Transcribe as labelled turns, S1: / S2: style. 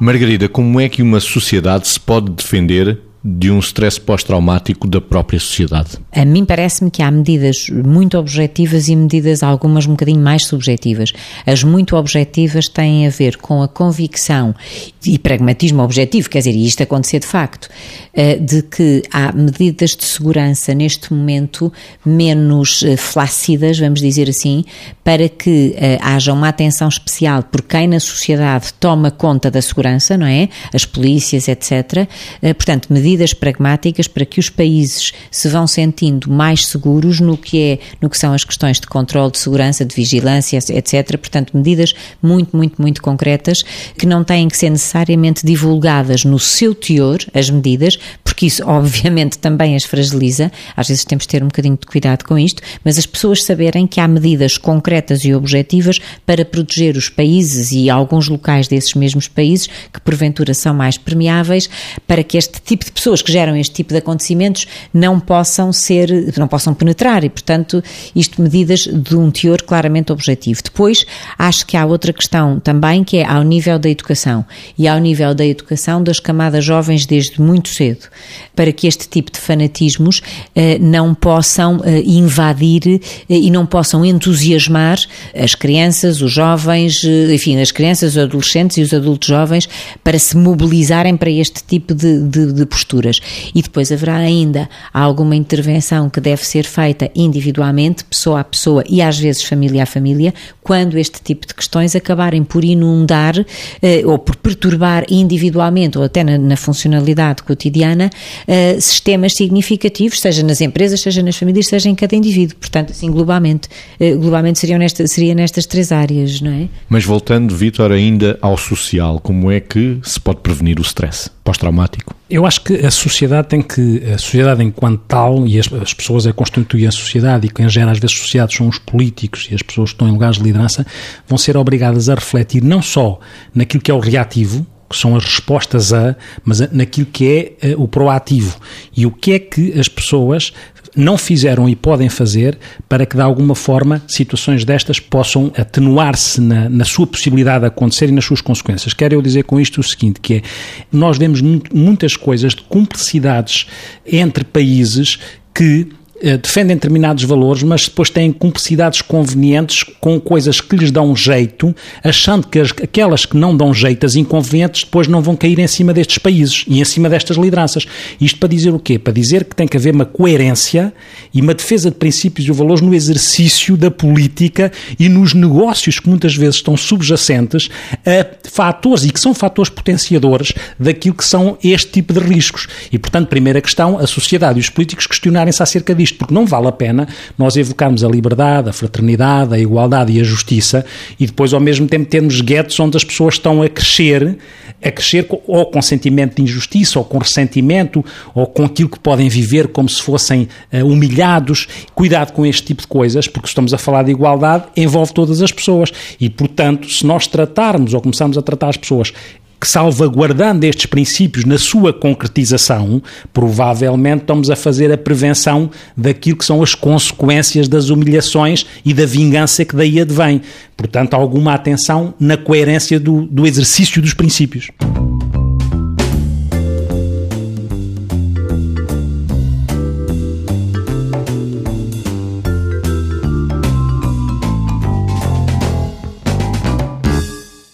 S1: Margarida, como é que uma sociedade se pode defender de um stress pós-traumático da própria sociedade?
S2: A mim parece-me que há medidas muito objetivas e medidas algumas um bocadinho mais subjetivas. As muito objetivas têm a ver com a convicção e pragmatismo objetivo, quer dizer, e isto acontecer de facto, eh, de que há medidas de segurança neste momento menos eh, flácidas, vamos dizer assim, para que eh, haja uma atenção especial por quem na sociedade toma conta da segurança, não é? As polícias, etc. Portanto, medidas medidas pragmáticas para que os países se vão sentindo mais seguros no que é, no que são as questões de controle, de segurança, de vigilância, etc. Portanto, medidas muito, muito, muito concretas que não têm que ser necessariamente divulgadas no seu teor, as medidas, porque isso obviamente também as fragiliza. Às vezes temos de ter um bocadinho de cuidado com isto, mas as pessoas saberem que há medidas concretas e objetivas para proteger os países e alguns locais desses mesmos países que porventura são mais permeáveis para que este tipo de pessoas que geram este tipo de acontecimentos não possam ser, não possam penetrar e, portanto, isto medidas de um teor claramente objetivo. Depois, acho que há outra questão também que é ao nível da educação e ao nível da educação das camadas jovens desde muito cedo, para que este tipo de fanatismos eh, não possam eh, invadir eh, e não possam entusiasmar as crianças, os jovens, eh, enfim, as crianças, os adolescentes e os adultos jovens para se mobilizarem para este tipo de, de, de posturas. E depois haverá ainda alguma intervenção que deve ser feita individualmente, pessoa a pessoa e às vezes família a família, quando este tipo de questões acabarem por inundar eh, ou por perturbar individualmente ou até na, na funcionalidade cotidiana eh, sistemas significativos, seja nas empresas, seja nas famílias, seja em cada indivíduo. Portanto, assim, globalmente, eh, globalmente seriam nesta, seria nestas três áreas, não é?
S1: Mas voltando, Vítor, ainda ao social, como é que se pode prevenir o stress pós-traumático?
S3: Eu acho que a sociedade tem que, a sociedade enquanto tal, e as, as pessoas a constituem a sociedade, e quem gera às vezes sociedades são os políticos e as pessoas que estão em lugares de liderança, vão ser obrigadas a refletir não só naquilo que é o reativo, que são as respostas a, mas naquilo que é uh, o proativo. E o que é que as pessoas não fizeram e podem fazer para que, de alguma forma, situações destas possam atenuar-se na, na, sua possibilidade de acontecer e nas suas consequências. Quero eu dizer com isto o seguinte, que é, nós vemos muitas coisas de cumplicidades entre países que defendem determinados valores, mas depois têm cumplicidades convenientes com coisas que lhes dão jeito, achando que as, aquelas que não dão jeito, as inconvenientes, depois não vão cair em cima destes países e em cima destas lideranças. Isto para dizer o quê? Para dizer que tem que haver uma coerência e uma defesa de princípios e valores no exercício da política e nos negócios que muitas vezes estão subjacentes a fatores e que são fatores potenciadores daquilo que são este tipo de riscos. E, portanto, primeira questão, a sociedade e os políticos questionarem-se acerca disto isto, porque não vale a pena nós evocarmos a liberdade, a fraternidade, a igualdade e a justiça e depois ao mesmo tempo termos guetos onde as pessoas estão a crescer, a crescer ou com sentimento de injustiça, ou com ressentimento, ou com aquilo que podem viver como se fossem uh, humilhados. Cuidado com este tipo de coisas, porque estamos a falar de igualdade, envolve todas as pessoas e, portanto, se nós tratarmos ou começarmos a tratar as pessoas que salvaguardando estes princípios na sua concretização, provavelmente estamos a fazer a prevenção daquilo que são as consequências das humilhações e da vingança que daí advém. Portanto, alguma atenção na coerência do, do exercício dos princípios.